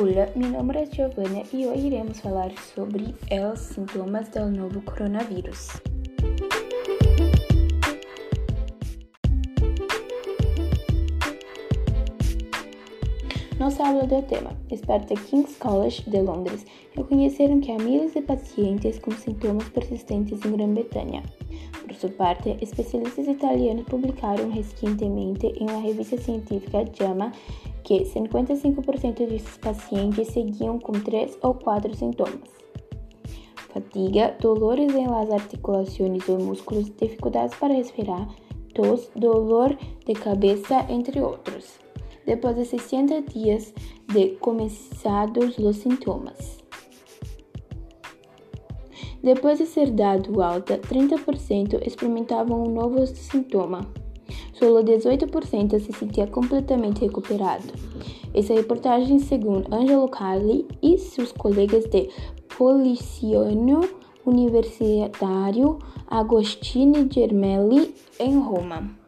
Olá, meu nome é Giovanna e hoje iremos falar sobre os sintomas do novo coronavírus. Nossa aula do tema, experta King's College de Londres, reconheceram que há milhares de pacientes com sintomas persistentes em Grã-Bretanha. Por sua parte, especialistas italianos publicaram recentemente em uma revista científica JAMA que 55% desses pacientes seguiam com três ou quatro sintomas: fadiga, dolores las articulações ou músculos, dificuldades para respirar, tos, dolor de cabeça, entre outros. Depois de 60 dias de começados os sintomas. Depois de ser dado alta, 30% experimentavam um novo sintoma. Solo 18% se sentia completamente recuperado. Essa reportagem segundo Angelo Carli e seus colegas de Policiano Universitário Agostini Gemelli em Roma.